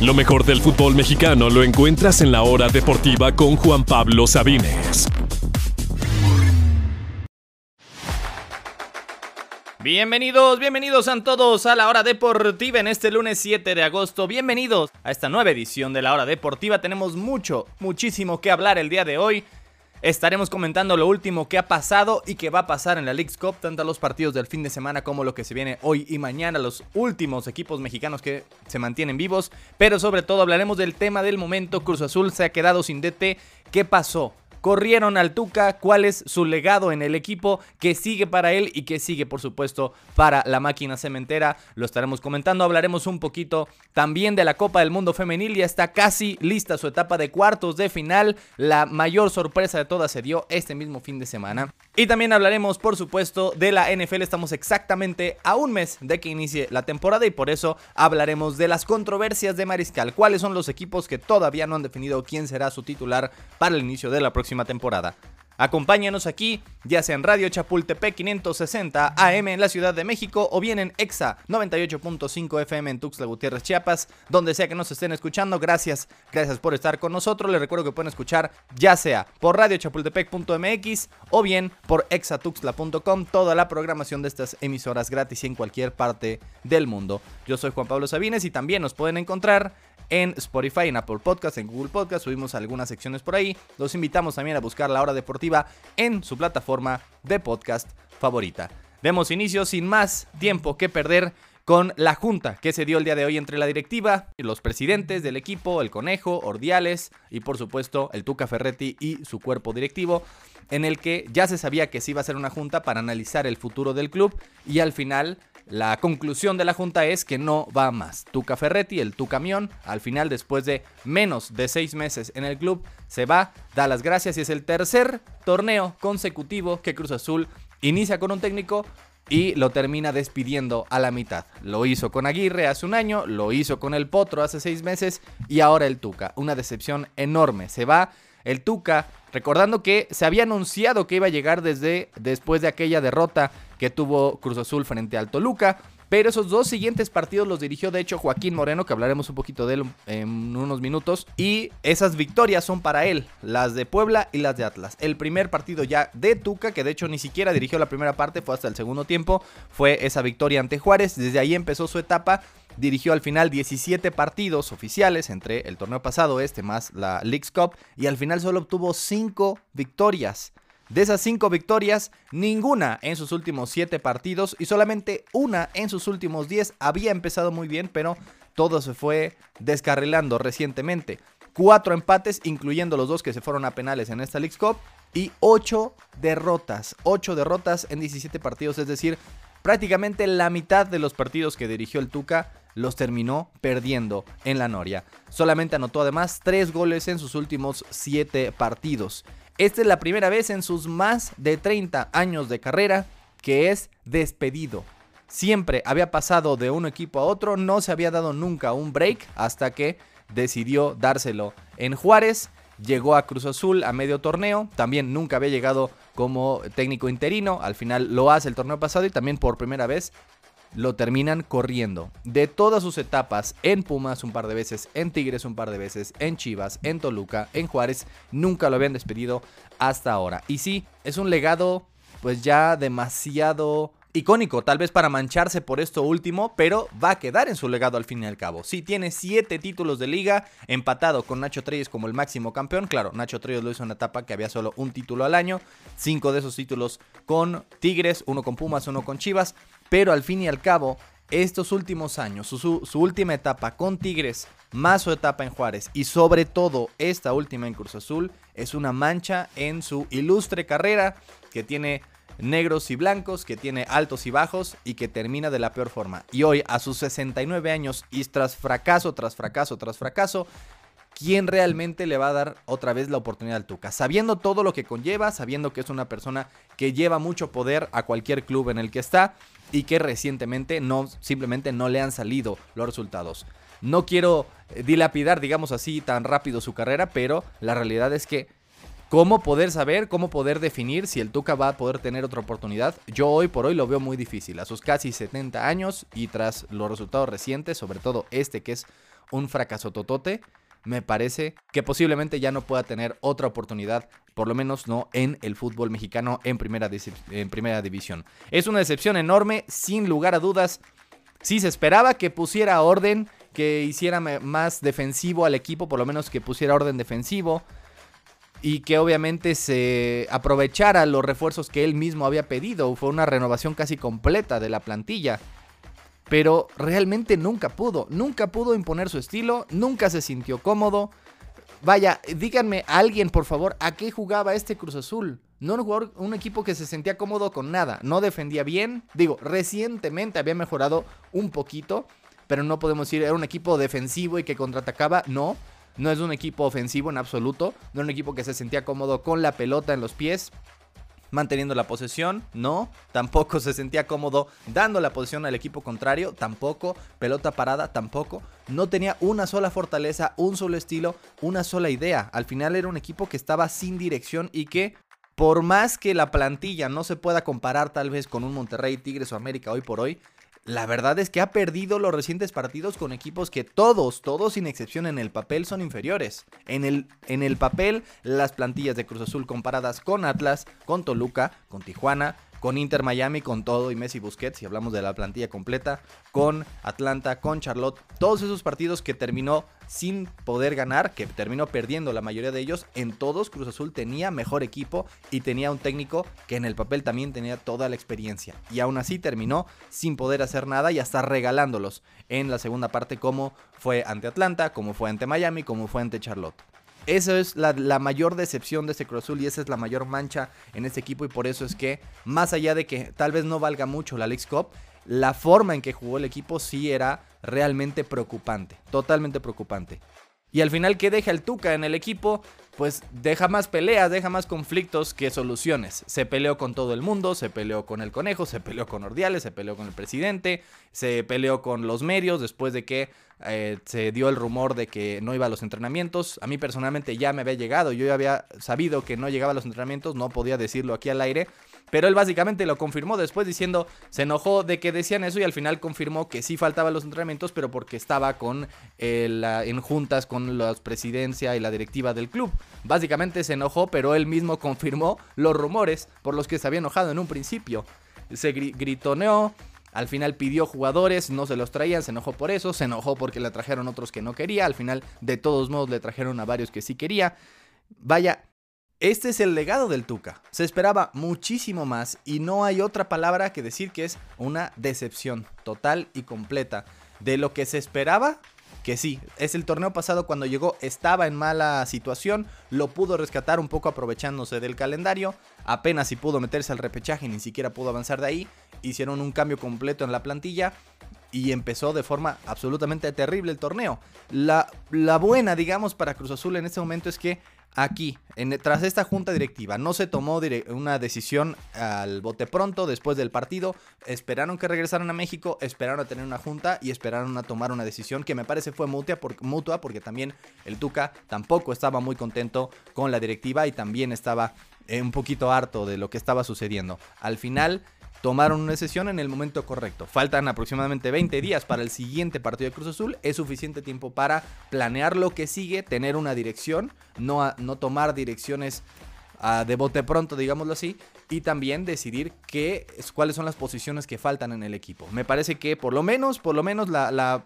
Lo mejor del fútbol mexicano lo encuentras en la hora deportiva con Juan Pablo Sabines. Bienvenidos, bienvenidos a todos a la hora deportiva en este lunes 7 de agosto. Bienvenidos a esta nueva edición de la hora deportiva. Tenemos mucho, muchísimo que hablar el día de hoy. Estaremos comentando lo último que ha pasado y que va a pasar en la League's Cup, tanto los partidos del fin de semana como lo que se viene hoy y mañana, los últimos equipos mexicanos que se mantienen vivos, pero sobre todo hablaremos del tema del momento, Cruz Azul se ha quedado sin DT, ¿qué pasó? Corrieron al Tuca, cuál es su legado en el equipo, que sigue para él y que sigue, por supuesto, para la máquina cementera. Lo estaremos comentando, hablaremos un poquito también de la Copa del Mundo Femenil. Ya está casi lista su etapa de cuartos de final. La mayor sorpresa de todas se dio este mismo fin de semana. Y también hablaremos, por supuesto, de la NFL. Estamos exactamente a un mes de que inicie la temporada y por eso hablaremos de las controversias de Mariscal. ¿Cuáles son los equipos que todavía no han definido quién será su titular para el inicio de la próxima temporada. Acompáñanos aquí, ya sea en Radio Chapultepec 560 AM en la Ciudad de México o bien en EXA 98.5 FM en Tuxtla Gutiérrez, Chiapas, donde sea que nos estén escuchando. Gracias, gracias por estar con nosotros. Les recuerdo que pueden escuchar ya sea por radiochapultepec.mx o bien por exatuxtla.com toda la programación de estas emisoras gratis en cualquier parte del mundo. Yo soy Juan Pablo Sabines y también nos pueden encontrar en Spotify, en Apple Podcast, en Google Podcast. Subimos algunas secciones por ahí. Los invitamos también a buscar La Hora Deportiva en su plataforma de podcast favorita. Demos inicio sin más tiempo que perder con la junta que se dio el día de hoy entre la directiva, los presidentes del equipo, el Conejo, Ordiales y por supuesto el Tuca Ferretti y su cuerpo directivo, en el que ya se sabía que se iba a ser una junta para analizar el futuro del club y al final la conclusión de la junta es que no va más. Tuca Ferretti, el tu camión, al final después de menos de seis meses en el club, se va, da las gracias y es el tercer torneo consecutivo que Cruz Azul inicia con un técnico y lo termina despidiendo a la mitad. Lo hizo con Aguirre hace un año, lo hizo con el Potro hace seis meses y ahora el Tuca. Una decepción enorme. Se va el Tuca, recordando que se había anunciado que iba a llegar desde después de aquella derrota que tuvo Cruz Azul frente al Toluca. Pero esos dos siguientes partidos los dirigió de hecho Joaquín Moreno, que hablaremos un poquito de él en unos minutos. Y esas victorias son para él, las de Puebla y las de Atlas. El primer partido ya de Tuca, que de hecho ni siquiera dirigió la primera parte, fue hasta el segundo tiempo, fue esa victoria ante Juárez. Desde ahí empezó su etapa dirigió al final 17 partidos oficiales entre el torneo pasado, este más la League's Cup, y al final solo obtuvo 5 victorias. De esas 5 victorias, ninguna en sus últimos 7 partidos y solamente una en sus últimos 10 había empezado muy bien, pero todo se fue descarrilando recientemente. 4 empates, incluyendo los dos que se fueron a penales en esta League's Cup, y 8 derrotas. 8 derrotas en 17 partidos, es decir, prácticamente la mitad de los partidos que dirigió el Tuca los terminó perdiendo en la Noria. Solamente anotó además 3 goles en sus últimos 7 partidos. Esta es la primera vez en sus más de 30 años de carrera que es despedido. Siempre había pasado de un equipo a otro, no se había dado nunca un break hasta que decidió dárselo en Juárez. Llegó a Cruz Azul a medio torneo, también nunca había llegado como técnico interino, al final lo hace el torneo pasado y también por primera vez lo terminan corriendo. De todas sus etapas, en Pumas un par de veces, en Tigres un par de veces, en Chivas, en Toluca, en Juárez, nunca lo habían despedido hasta ahora. Y sí, es un legado pues ya demasiado icónico, tal vez para mancharse por esto último, pero va a quedar en su legado al fin y al cabo. Sí, tiene siete títulos de liga, empatado con Nacho Treyes como el máximo campeón. Claro, Nacho Treyes lo hizo en una etapa que había solo un título al año, cinco de esos títulos con Tigres, uno con Pumas, uno con Chivas. Pero al fin y al cabo, estos últimos años, su, última etapa con Tigres, más su etapa en Juárez y sobre todo esta última en Cruz Azul, es una mancha en su ilustre carrera que tiene negros y blancos, que tiene altos y bajos y que termina de la peor forma. Y hoy, a sus 69 años y tras fracaso, tras fracaso, tras fracaso, ¿quién realmente le va a dar otra vez la oportunidad al Tuca? Sabiendo todo lo que conlleva, sabiendo que es una persona que lleva mucho poder a cualquier club en el que está y que recientemente no simplemente no le han salido los resultados. No quiero eh, dilapidar, digamos así, tan rápido su carrera, pero la realidad es que ¿Cómo poder saber, cómo poder definir si el Tuca va a poder tener otra oportunidad? Yo hoy por hoy lo veo muy difícil. A sus casi 70 años y tras los resultados recientes, sobre todo este que es un fracaso totote, me parece que posiblemente ya no pueda tener otra oportunidad, por lo menos no en el fútbol mexicano en primera, división. Es una decepción enorme, sin lugar a dudas. Sí se esperaba que pusiera orden, que hiciera más defensivo al equipo, por lo menos que pusiera orden defensivo y que obviamente se aprovechara los refuerzos que él mismo había pedido. Fue una renovación casi completa de la plantilla. Pero realmente nunca pudo, nunca pudo imponer su estilo, nunca se sintió cómodo. Vaya, díganme alguien, por favor, ¿a qué jugaba este Cruz Azul? No un un equipo que se sentía cómodo con nada, no defendía bien. Digo, recientemente había mejorado un poquito, pero no podemos decir era un equipo defensivo y que contraatacaba, no. No es un equipo ofensivo en absoluto. No es un equipo que se sentía cómodo con la pelota en los pies. Manteniendo la posesión, no. Tampoco se sentía cómodo dando la posición al equipo contrario, tampoco. Pelota parada, tampoco. No tenía una sola fortaleza, un solo estilo, una sola idea. Al final era un equipo que estaba sin dirección y que por más que la plantilla no se pueda comparar tal vez con un Monterrey, Tigres o América hoy por hoy, la verdad es que ha perdido los recientes partidos con equipos que todos, todos sin excepción en el papel son inferiores. En el, en el papel, las plantillas de Cruz Azul comparadas con Atlas, con Toluca, con Tijuana, con Inter Miami, con todo y Messi Busquets, si hablamos de la plantilla completa, con Atlanta, con Charlotte, todos esos partidos que terminó sin poder ganar, que terminó perdiendo la mayoría de ellos, en todos Cruz Azul tenía mejor equipo y tenía un técnico que en el papel también tenía toda la experiencia. Y aún así terminó sin poder hacer nada y hasta regalándolos en la segunda parte como fue ante Atlanta, como fue ante Miami, como fue ante Charlotte. Esa es la, mayor decepción de este Cruz Azul y esa es la mayor mancha en este equipo y por eso es que, más allá de que tal vez no valga mucho la League Cup, la forma en que jugó el equipo sí era realmente preocupante, totalmente preocupante. Y al final, ¿qué deja el Tuca en el equipo? Pues deja más peleas, deja más conflictos que soluciones. Se peleó con todo el mundo, se peleó con el conejo, se peleó con Ordiales, se peleó con el presidente, se peleó con los medios después de que eh, se dio el rumor de que no iba a los entrenamientos. A mí personalmente ya me había llegado, yo ya había sabido que no llegaba a los entrenamientos, no podía decirlo aquí al aire, pero él básicamente lo confirmó después diciendo, se enojó de que decían eso y al final confirmó que sí faltaban los entrenamientos, pero porque estaba con en juntas con la presidencia y la directiva del club. Básicamente se enojó, pero él mismo confirmó los rumores por los que se había enojado en un principio. Se gritoneó, al final pidió jugadores, no se los traían, se enojó por eso, se enojó porque le trajeron otros que no quería, al final de todos modos le trajeron a varios que sí quería. Vaya, este es el legado del Tuca. Se esperaba muchísimo más y no hay otra palabra que decir que es una decepción total y completa. De lo que se esperaba, que sí, es el torneo pasado cuando llegó, estaba en mala situación, lo pudo rescatar un poco aprovechándose del calendario, apenas si pudo meterse al repechaje, ni siquiera pudo avanzar de ahí, hicieron un cambio completo en la plantilla y empezó de forma absolutamente terrible el torneo. La, la buena, digamos, para Cruz Azul en este momento es que Aquí, tras esta junta directiva, no se tomó una decisión al bote pronto después del partido. Esperaron que regresaran a México, esperaron a tener una junta y esperaron a tomar una decisión que me parece fue mutua, mutua porque también el Tuca tampoco estaba muy contento con la directiva y también estaba eh, un poquito harto de lo que estaba sucediendo. Al final tomaron una decisión en el momento correcto. Faltan aproximadamente 20 días para el siguiente partido de Cruz Azul. Es suficiente tiempo para planear lo que sigue, tener una dirección, no, no tomar direcciones ah, de bote pronto, digámoslo así, y también decidir qué, cuáles son las posiciones que faltan en el equipo. Me parece que por lo menos, por lo menos la,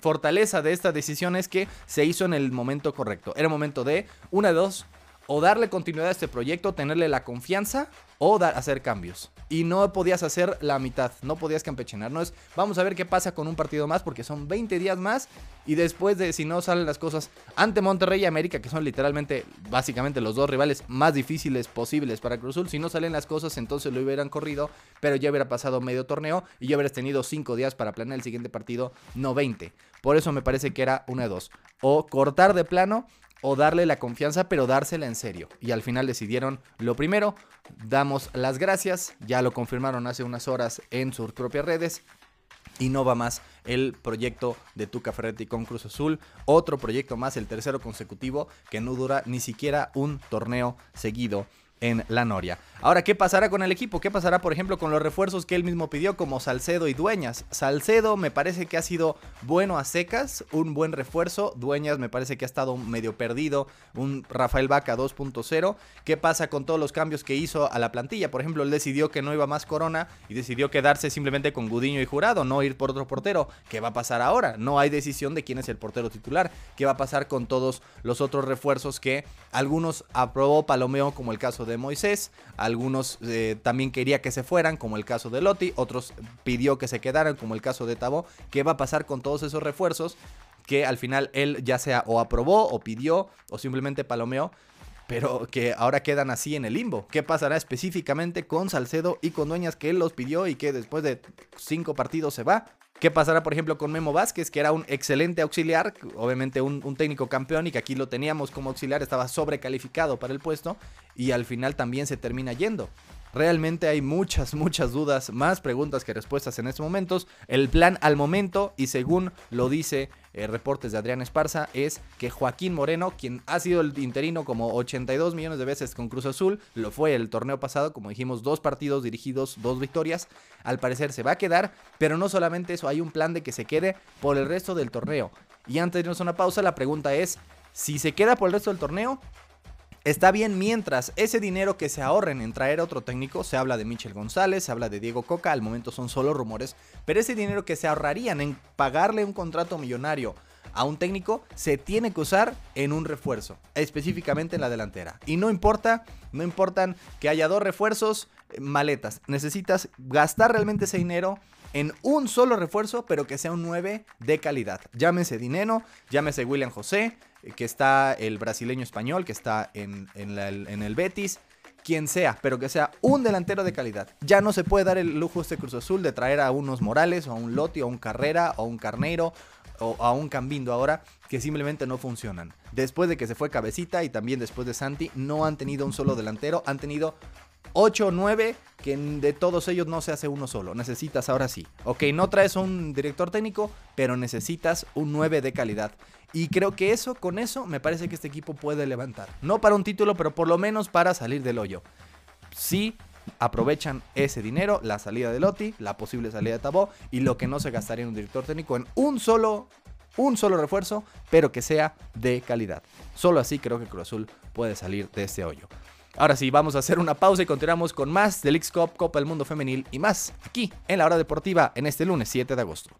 fortaleza de esta decisión es que se hizo en el momento correcto. Era momento de una de dos, o darle continuidad a este proyecto, tenerle la confianza o dar, hacer cambios. Y no podías hacer la mitad, no podías campechanar. No es, vamos a ver qué pasa con un partido más, porque son 20 días más. Y después de, si no salen las cosas ante Monterrey y América, que son literalmente, básicamente los dos rivales más difíciles posibles para Cruzul, si no salen las cosas, entonces lo hubieran corrido, pero ya hubiera pasado medio torneo y ya hubieras tenido 5 días para planear el siguiente partido, no 20. Por eso me parece que era una de dos. O cortar de plano o darle la confianza, pero dársela en serio. Y al final decidieron lo primero, damos las gracias, ya lo confirmaron hace unas horas en sus propias redes. y no va más el proyecto de Tuca Ferretti con Cruz Azul. Otro proyecto más, el tercero consecutivo, que no dura ni siquiera un torneo seguido en la Noria. Ahora, ¿qué pasará con el equipo? ¿Qué pasará, por ejemplo, con los refuerzos que él mismo pidió, como Salcedo y Dueñas? Salcedo me parece que ha sido bueno a secas, un buen refuerzo. Dueñas me parece que ha estado medio perdido, un Rafael Vaca 2.0. ¿Qué pasa con todos los cambios que hizo a la plantilla? Por ejemplo, él decidió que no iba más Corona y decidió quedarse simplemente con Gudiño y Jurado, no ir por otro portero. ¿Qué va a pasar ahora? No hay decisión de quién es el portero titular. ¿Qué va a pasar con todos los otros refuerzos que algunos aprobó Palomeo, como el caso de Moisés? Algunos eh, también quería que se fueran, como el caso de Lotti. Otros pidió que se quedaran, como el caso de Tabo. ¿Qué va a pasar con todos esos refuerzos? Que al final él ya sea o aprobó o pidió o simplemente palomeó pero que ahora quedan así en el limbo. ¿Qué pasará específicamente con Salcedo y con Dueñas que él los pidió y que después de cinco partidos se va? ¿Qué pasará, por ejemplo, con Memo Vázquez, que era un excelente auxiliar, obviamente un, un, técnico campeón y que aquí lo teníamos como auxiliar, estaba sobrecalificado para el puesto y al final también se termina yendo? Realmente hay muchas, muchas dudas, más preguntas que respuestas en estos momentos. El plan al momento, y según lo dice eh, reportes de Adrián Esparza, es que Joaquín Moreno, quien ha sido el interino como 82 millones de veces con Cruz Azul, lo fue el torneo pasado, como dijimos, dos partidos dirigidos, dos victorias, al parecer se va a quedar, pero no solamente eso, hay un plan de que se quede por el resto del torneo. Y antes de irnos a una pausa, la pregunta es, si se queda por el resto del torneo, Está bien mientras ese dinero que se ahorren en traer a otro técnico, se habla de Michel González, se habla de Diego Coca, al momento son solo rumores, pero ese dinero que se ahorrarían en pagarle un contrato millonario a un técnico se tiene que usar en un refuerzo, específicamente en la delantera. Y no importa, no importan que haya dos refuerzos, eh, maletas, necesitas gastar realmente ese dinero en un solo refuerzo, pero que sea un 9 de calidad. Llámese Dinero, llámese William José, eh, que está el brasileño español, que está en, en, el Betis, quien sea, pero que sea un delantero de calidad. Ya no se puede dar el lujo este Cruz Azul de traer a unos Morales, o a un Lotti, o a un Carrera, o a un Carneiro, o a un Cambindo ahora, que simplemente no funcionan. Después de que se fue Cabecita y también después de Santi, no han tenido un solo delantero, han tenido 8 o 9 que de todos ellos no se hace uno solo. Necesitas ahora sí. Ok, no traes un director técnico, pero necesitas un 9 de calidad. Y creo que eso, con eso, me parece que este equipo puede levantar. No para un título, pero por lo menos para salir del hoyo. Si aprovechan ese dinero, la salida de Lotti, la posible salida de Tabó y lo que no se gastaría en un director técnico en un solo un solo refuerzo, pero que sea de calidad. Solo así creo que Cruz Azul puede salir de este hoyo. Ahora sí, vamos a hacer una pausa y continuamos con más del X-Cup, Copa del Mundo Femenil y más aquí en la hora deportiva en este lunes 7 de agosto.